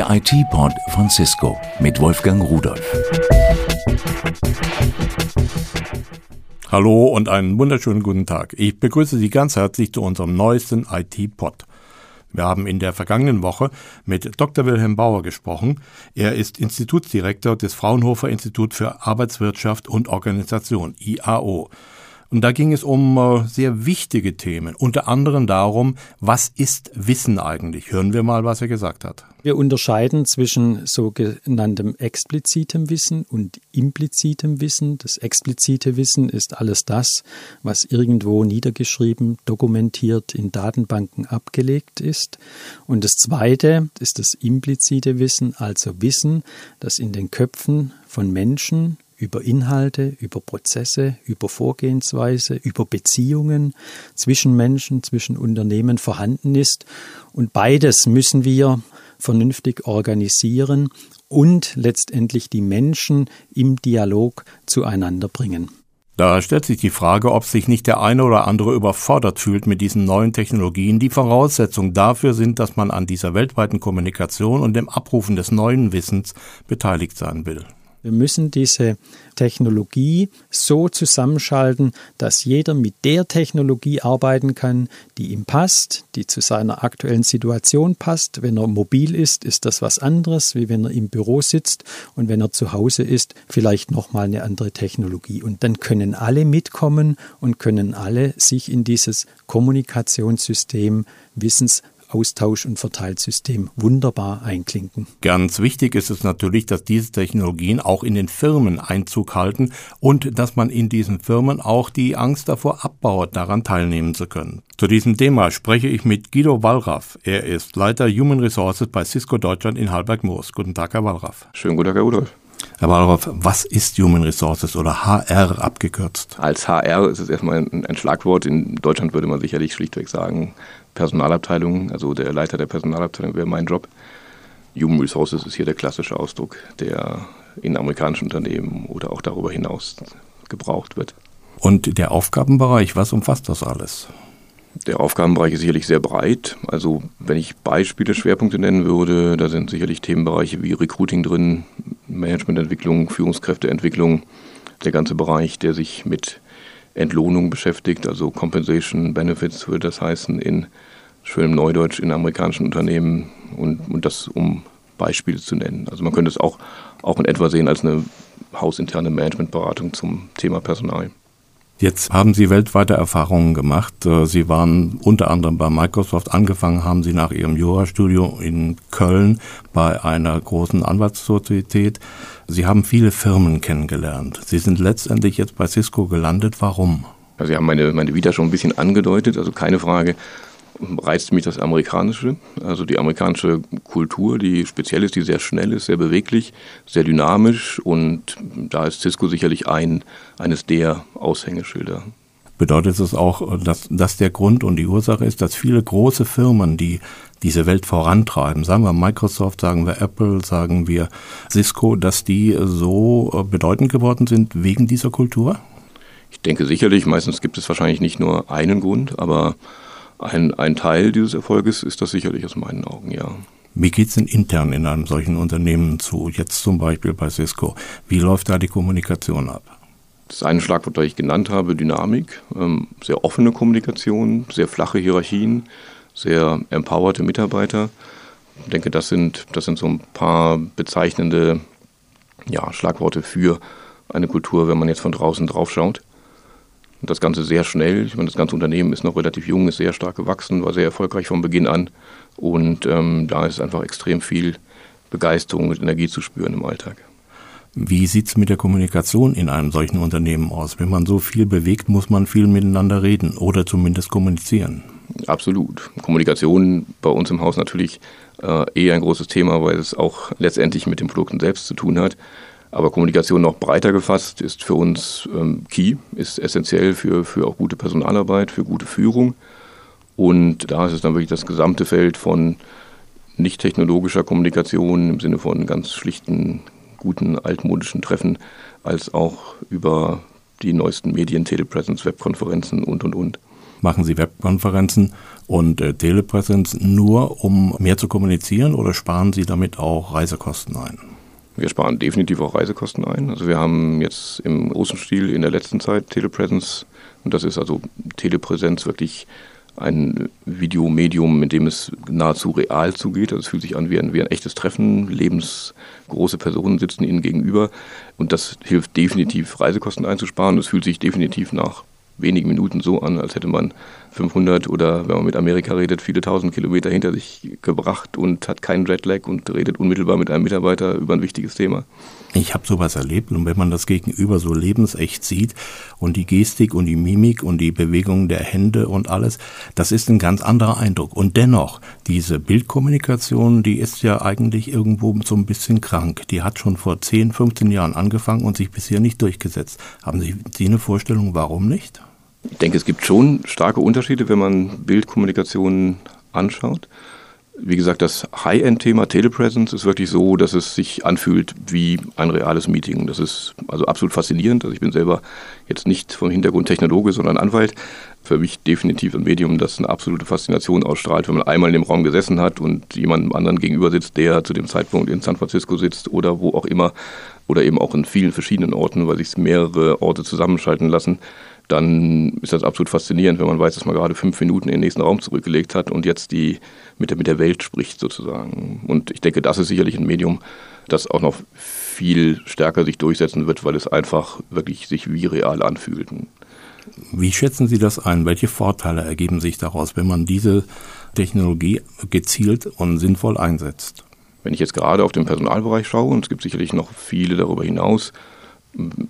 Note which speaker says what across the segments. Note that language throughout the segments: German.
Speaker 1: Der IT-Pod von Cisco mit Wolfgang Rudolf.
Speaker 2: Hallo und einen wunderschönen guten Tag. Ich begrüße Sie ganz herzlich zu unserem neuesten IT-Pod. Wir haben in der vergangenen Woche mit Dr. Wilhelm Bauer gesprochen. Er ist Institutsdirektor des Fraunhofer Institut für Arbeitswirtschaft und Organisation, IAO. Und da ging es um äh, sehr wichtige Themen, unter anderem darum, was ist Wissen eigentlich? Hören wir mal, was er gesagt hat.
Speaker 3: Wir unterscheiden zwischen sogenanntem explizitem Wissen und implizitem Wissen. Das explizite Wissen ist alles das, was irgendwo niedergeschrieben, dokumentiert, in Datenbanken abgelegt ist. Und das zweite ist das implizite Wissen, also Wissen, das in den Köpfen von Menschen über Inhalte, über Prozesse, über Vorgehensweise, über Beziehungen zwischen Menschen, zwischen Unternehmen vorhanden ist. Und beides müssen wir vernünftig organisieren und letztendlich die Menschen im Dialog zueinander bringen.
Speaker 2: Da stellt sich die Frage, ob sich nicht der eine oder andere überfordert fühlt mit diesen neuen Technologien, die Voraussetzung dafür sind, dass man an dieser weltweiten Kommunikation und dem Abrufen des neuen Wissens beteiligt sein will.
Speaker 3: Wir müssen diese Technologie so zusammenschalten, dass jeder mit der Technologie arbeiten kann, die ihm passt, die zu seiner aktuellen Situation passt. Wenn er mobil ist, ist das was anderes, wie wenn er im Büro sitzt und wenn er zu Hause ist, vielleicht nochmal eine andere Technologie. Und dann können alle mitkommen und können alle sich in dieses Kommunikationssystem Wissens Austausch- und Verteilsystem wunderbar einklinken.
Speaker 2: Ganz wichtig ist es natürlich, dass diese Technologien auch in den Firmen Einzug halten und dass man in diesen Firmen auch die Angst davor abbaut, daran teilnehmen zu können. Zu diesem Thema spreche ich mit Guido Wallraff. Er ist Leiter Human Resources bei Cisco Deutschland in Halberg-Moos. Guten Tag, Herr Wallraff.
Speaker 4: Schönen guten Tag, Herr Rudolf.
Speaker 2: Herr Wallraff, was ist Human Resources oder HR abgekürzt?
Speaker 4: Als HR ist es erstmal ein Schlagwort. In Deutschland würde man sicherlich schlichtweg sagen Personalabteilung, also der Leiter der Personalabteilung wäre mein Job. Human Resources ist hier der klassische Ausdruck, der in amerikanischen Unternehmen oder auch darüber hinaus gebraucht wird.
Speaker 2: Und der Aufgabenbereich, was umfasst das alles?
Speaker 4: Der Aufgabenbereich ist sicherlich sehr breit. Also wenn ich Beispiele, Schwerpunkte nennen würde, da sind sicherlich Themenbereiche wie Recruiting drin, Managemententwicklung, Führungskräfteentwicklung, der ganze Bereich, der sich mit Entlohnung beschäftigt, also Compensation Benefits würde das heißen in schönem Neudeutsch in amerikanischen Unternehmen und, und das um Beispiele zu nennen. Also man könnte es auch, auch in etwa sehen als eine hausinterne Managementberatung zum Thema Personal.
Speaker 2: Jetzt haben Sie weltweite Erfahrungen gemacht. Äh, Sie waren unter anderem bei Microsoft. Angefangen haben Sie nach Ihrem Jurastudio in Köln bei einer großen Anwaltssozietät. Sie haben viele Firmen kennengelernt. Sie sind letztendlich jetzt bei Cisco gelandet. Warum?
Speaker 4: Sie haben meine, meine Vita schon ein bisschen angedeutet. Also keine Frage reizt mich das Amerikanische, also die amerikanische Kultur, die speziell ist, die sehr schnell ist, sehr beweglich, sehr dynamisch und da ist Cisco sicherlich ein, eines der Aushängeschilder.
Speaker 2: Bedeutet es auch, dass das der Grund und die Ursache ist, dass viele große Firmen, die diese Welt vorantreiben, sagen wir Microsoft, sagen wir Apple, sagen wir Cisco, dass die so bedeutend geworden sind wegen dieser Kultur?
Speaker 4: Ich denke sicherlich, meistens gibt es wahrscheinlich nicht nur einen Grund, aber ein, ein Teil dieses Erfolges ist das sicherlich aus meinen Augen, ja.
Speaker 2: Wie geht es denn intern in einem solchen Unternehmen zu, jetzt zum Beispiel bei Cisco? Wie läuft da die Kommunikation ab?
Speaker 4: Das eine Schlagwort, das ich genannt habe, Dynamik, ähm, sehr offene Kommunikation, sehr flache Hierarchien, sehr empowerte Mitarbeiter. Ich denke, das sind, das sind so ein paar bezeichnende ja, Schlagworte für eine Kultur, wenn man jetzt von draußen drauf schaut. Und das Ganze sehr schnell. Ich meine, das ganze Unternehmen ist noch relativ jung, ist sehr stark gewachsen, war sehr erfolgreich von Beginn an. Und ähm, da ist einfach extrem viel Begeisterung und Energie zu spüren im Alltag.
Speaker 2: Wie sieht es mit der Kommunikation in einem solchen Unternehmen aus? Wenn man so viel bewegt, muss man viel miteinander reden oder zumindest kommunizieren.
Speaker 4: Absolut. Kommunikation bei uns im Haus natürlich äh, eh ein großes Thema, weil es auch letztendlich mit den Produkten selbst zu tun hat. Aber Kommunikation noch breiter gefasst ist für uns ähm, key, ist essentiell für, für auch gute Personalarbeit, für gute Führung. Und da ist es dann wirklich das gesamte Feld von nicht technologischer Kommunikation im Sinne von ganz schlichten, guten, altmodischen Treffen, als auch über die neuesten Medien, Telepresence, Webkonferenzen und, und, und.
Speaker 2: machen Sie Webkonferenzen und äh, Telepräsenz nur, um mehr zu kommunizieren oder sparen Sie damit auch Reisekosten ein?
Speaker 4: Wir sparen definitiv auch Reisekosten ein. Also wir haben jetzt im großen Stil in der letzten Zeit Telepräsenz und das ist also Telepräsenz wirklich ein Videomedium, mit dem es nahezu real zugeht. Also es fühlt sich an wie ein, wie ein echtes Treffen. Lebensgroße Personen sitzen ihnen gegenüber. Und das hilft definitiv, Reisekosten einzusparen. Es fühlt sich definitiv nach wenigen Minuten so an, als hätte man 500 oder, wenn man mit Amerika redet, viele tausend Kilometer hinter sich gebracht und hat keinen Jetlag und redet unmittelbar mit einem Mitarbeiter über ein wichtiges Thema.
Speaker 2: Ich habe sowas erlebt und wenn man das Gegenüber so lebensecht sieht und die Gestik und die Mimik und die Bewegung der Hände und alles, das ist ein ganz anderer Eindruck. Und dennoch, diese Bildkommunikation, die ist ja eigentlich irgendwo so ein bisschen krank. Die hat schon vor 10, 15 Jahren angefangen und sich bisher nicht durchgesetzt. Haben Sie eine Vorstellung, warum nicht?
Speaker 4: Ich denke, es gibt schon starke Unterschiede, wenn man Bildkommunikation anschaut. Wie gesagt, das High-End-Thema Telepresence ist wirklich so, dass es sich anfühlt wie ein reales Meeting. Das ist also absolut faszinierend. Also ich bin selber jetzt nicht vom Hintergrund Technologe, sondern Anwalt. Für mich definitiv ein Medium, das eine absolute Faszination ausstrahlt, wenn man einmal in dem Raum gesessen hat und jemandem anderen gegenüber sitzt, der zu dem Zeitpunkt in San Francisco sitzt oder wo auch immer oder eben auch in vielen verschiedenen Orten, weil sich mehrere Orte zusammenschalten lassen dann ist das absolut faszinierend, wenn man weiß, dass man gerade fünf Minuten in den nächsten Raum zurückgelegt hat und jetzt die mit der, mit der Welt spricht sozusagen. Und ich denke, das ist sicherlich ein Medium, das auch noch viel stärker sich durchsetzen wird, weil es einfach wirklich sich wie real anfühlt.
Speaker 2: Wie schätzen Sie das ein? Welche Vorteile ergeben sich daraus, wenn man diese Technologie gezielt und sinnvoll einsetzt?
Speaker 4: Wenn ich jetzt gerade auf den Personalbereich schaue, und es gibt sicherlich noch viele darüber hinaus,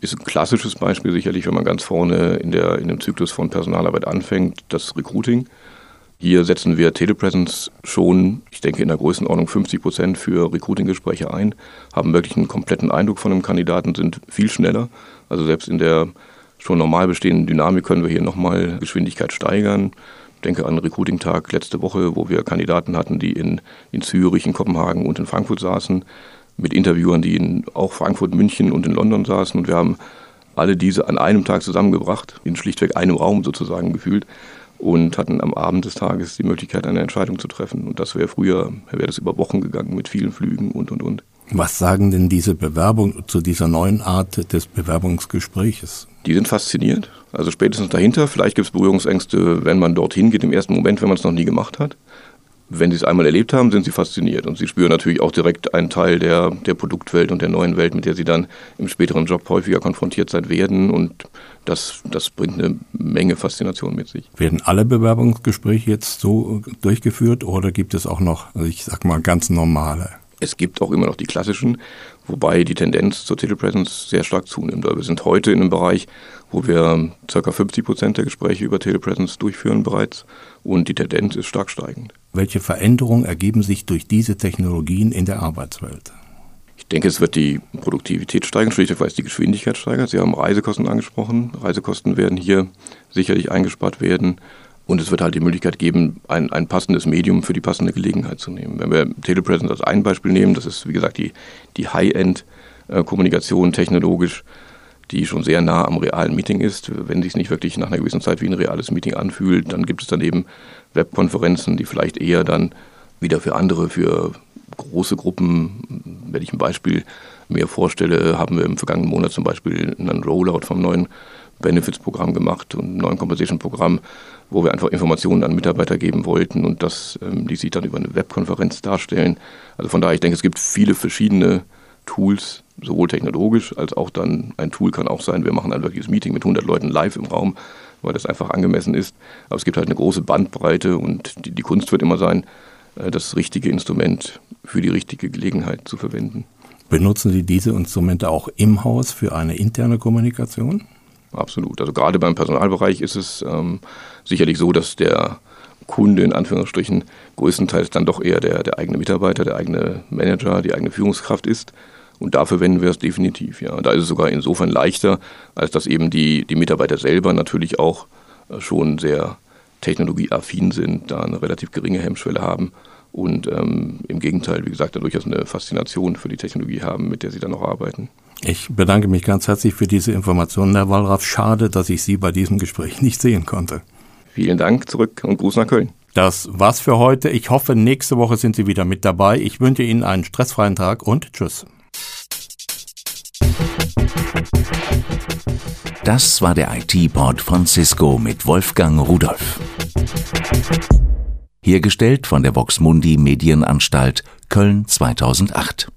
Speaker 4: ist ein klassisches Beispiel sicherlich, wenn man ganz vorne in, der, in dem Zyklus von Personalarbeit anfängt, das Recruiting. Hier setzen wir Telepresence schon, ich denke, in der Größenordnung 50 Prozent für Recruiting-Gespräche ein, haben wirklich einen kompletten Eindruck von einem Kandidaten, sind viel schneller. Also selbst in der schon normal bestehenden Dynamik können wir hier nochmal Geschwindigkeit steigern. Ich denke an einen Recruiting-Tag letzte Woche, wo wir Kandidaten hatten, die in, in Zürich, in Kopenhagen und in Frankfurt saßen mit Interviewern, die in auch Frankfurt, München und in London saßen. Und wir haben alle diese an einem Tag zusammengebracht, in schlichtweg einem Raum sozusagen gefühlt und hatten am Abend des Tages die Möglichkeit, eine Entscheidung zu treffen. Und das wäre früher, wäre das über Wochen gegangen mit vielen Flügen und, und, und.
Speaker 2: Was sagen denn diese Bewerbung zu dieser neuen Art des Bewerbungsgespräches?
Speaker 4: Die sind fasziniert. Also spätestens dahinter. Vielleicht gibt es Berührungsängste, wenn man dorthin geht, im ersten Moment, wenn man es noch nie gemacht hat wenn sie es einmal erlebt haben, sind sie fasziniert. Und sie spüren natürlich auch direkt einen Teil der, der Produktwelt und der neuen Welt, mit der sie dann im späteren Job häufiger konfrontiert sein werden. Und das, das bringt eine Menge Faszination mit sich.
Speaker 2: Werden alle Bewerbungsgespräche jetzt so durchgeführt oder gibt es auch noch, ich sag mal, ganz normale?
Speaker 4: Es gibt auch immer noch die klassischen, wobei die Tendenz zur Telepresence sehr stark zunimmt. wir sind heute in einem Bereich, wo wir ca. 50 Prozent der Gespräche über Telepresence durchführen bereits und die Tendenz ist stark steigend.
Speaker 2: Welche Veränderungen ergeben sich durch diese Technologien in der Arbeitswelt?
Speaker 4: Ich denke, es wird die Produktivität steigern, schlichtweg weil es die Geschwindigkeit steigert. Sie haben Reisekosten angesprochen. Reisekosten werden hier sicherlich eingespart werden. Und es wird halt die Möglichkeit geben, ein, ein passendes Medium für die passende Gelegenheit zu nehmen. Wenn wir Telepresence als ein Beispiel nehmen, das ist wie gesagt die, die High-End-Kommunikation technologisch, die schon sehr nah am realen Meeting ist. Wenn sich es nicht wirklich nach einer gewissen Zeit wie ein reales Meeting anfühlt, dann gibt es dann eben Webkonferenzen, die vielleicht eher dann wieder für andere, für große Gruppen, wenn ich ein Beispiel mir vorstelle, haben wir im vergangenen Monat zum Beispiel einen Rollout vom neuen Benefits-Programm gemacht und einem neuen Compensation-Programm, wo wir einfach Informationen an Mitarbeiter geben wollten und das ähm, ließ sich dann über eine Webkonferenz darstellen. Also von daher, ich denke, es gibt viele verschiedene Tools, sowohl technologisch als auch dann ein Tool kann auch sein, wir machen ein wirkliches Meeting mit 100 Leuten live im Raum, weil das einfach angemessen ist. Aber es gibt halt eine große Bandbreite und die, die Kunst wird immer sein, äh, das richtige Instrument für die richtige Gelegenheit zu verwenden.
Speaker 2: Benutzen Sie diese Instrumente auch im Haus für eine interne Kommunikation?
Speaker 4: Absolut. Also gerade beim Personalbereich ist es ähm, sicherlich so, dass der Kunde in Anführungsstrichen größtenteils dann doch eher der, der eigene Mitarbeiter, der eigene Manager, die eigene Führungskraft ist. Und dafür verwenden wir es definitiv, ja. Da ist es sogar insofern leichter, als dass eben die, die Mitarbeiter selber natürlich auch äh, schon sehr technologieaffin sind, da eine relativ geringe Hemmschwelle haben und ähm, im Gegenteil, wie gesagt, da durchaus eine Faszination für die Technologie haben, mit der sie dann auch arbeiten.
Speaker 2: Ich bedanke mich ganz herzlich für diese Informationen, Herr Wallraff. Schade, dass ich Sie bei diesem Gespräch nicht sehen konnte.
Speaker 4: Vielen Dank zurück und Gruß nach Köln.
Speaker 2: Das war's für heute. Ich hoffe, nächste Woche sind Sie wieder mit dabei. Ich wünsche Ihnen einen stressfreien Tag und tschüss.
Speaker 1: Das war der IT-Pod von Cisco mit Wolfgang Rudolf. Hergestellt von der Voxmundi Medienanstalt Köln 2008.